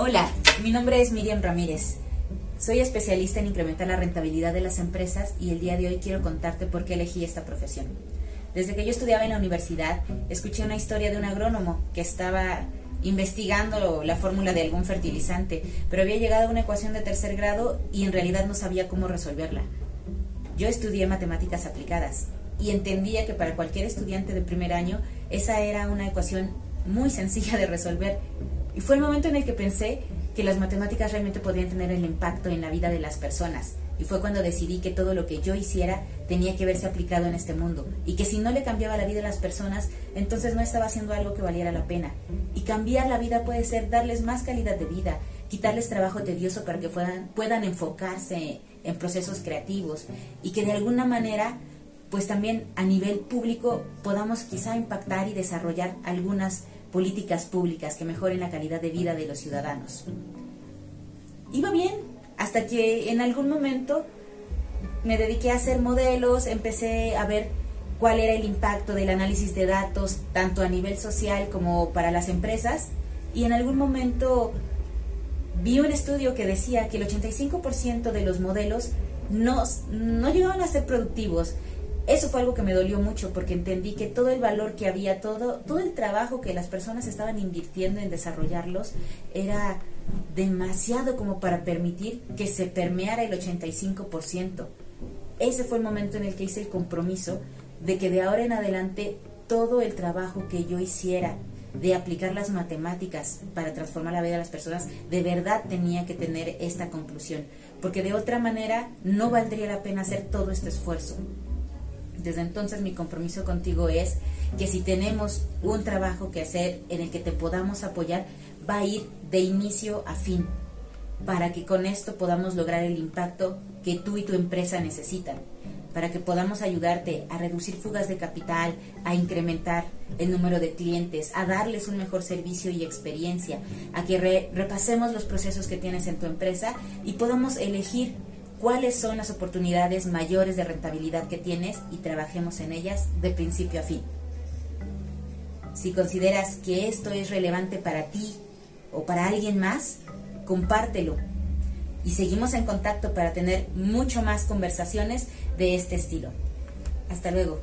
Hola, mi nombre es Miriam Ramírez. Soy especialista en incrementar la rentabilidad de las empresas y el día de hoy quiero contarte por qué elegí esta profesión. Desde que yo estudiaba en la universidad, escuché una historia de un agrónomo que estaba investigando la fórmula de algún fertilizante, pero había llegado a una ecuación de tercer grado y en realidad no sabía cómo resolverla. Yo estudié matemáticas aplicadas y entendía que para cualquier estudiante de primer año esa era una ecuación muy sencilla de resolver y fue el momento en el que pensé que las matemáticas realmente podrían tener el impacto en la vida de las personas. Y fue cuando decidí que todo lo que yo hiciera tenía que verse aplicado en este mundo. Y que si no le cambiaba la vida a las personas, entonces no estaba haciendo algo que valiera la pena. Y cambiar la vida puede ser darles más calidad de vida, quitarles trabajo tedioso para que puedan, puedan enfocarse en procesos creativos. Y que de alguna manera, pues también a nivel público podamos quizá impactar y desarrollar algunas políticas públicas que mejoren la calidad de vida de los ciudadanos. Iba bien, hasta que en algún momento me dediqué a hacer modelos, empecé a ver cuál era el impacto del análisis de datos, tanto a nivel social como para las empresas, y en algún momento vi un estudio que decía que el 85% de los modelos no, no llegaban a ser productivos eso fue algo que me dolió mucho porque entendí que todo el valor que había, todo, todo el trabajo que las personas estaban invirtiendo en desarrollarlos era demasiado como para permitir que se permeara el 85%. Ese fue el momento en el que hice el compromiso de que de ahora en adelante todo el trabajo que yo hiciera de aplicar las matemáticas para transformar la vida de las personas, de verdad tenía que tener esta conclusión, porque de otra manera no valdría la pena hacer todo este esfuerzo. Desde entonces mi compromiso contigo es que si tenemos un trabajo que hacer en el que te podamos apoyar, va a ir de inicio a fin, para que con esto podamos lograr el impacto que tú y tu empresa necesitan, para que podamos ayudarte a reducir fugas de capital, a incrementar el número de clientes, a darles un mejor servicio y experiencia, a que repasemos los procesos que tienes en tu empresa y podamos elegir cuáles son las oportunidades mayores de rentabilidad que tienes y trabajemos en ellas de principio a fin. Si consideras que esto es relevante para ti o para alguien más, compártelo. Y seguimos en contacto para tener mucho más conversaciones de este estilo. Hasta luego.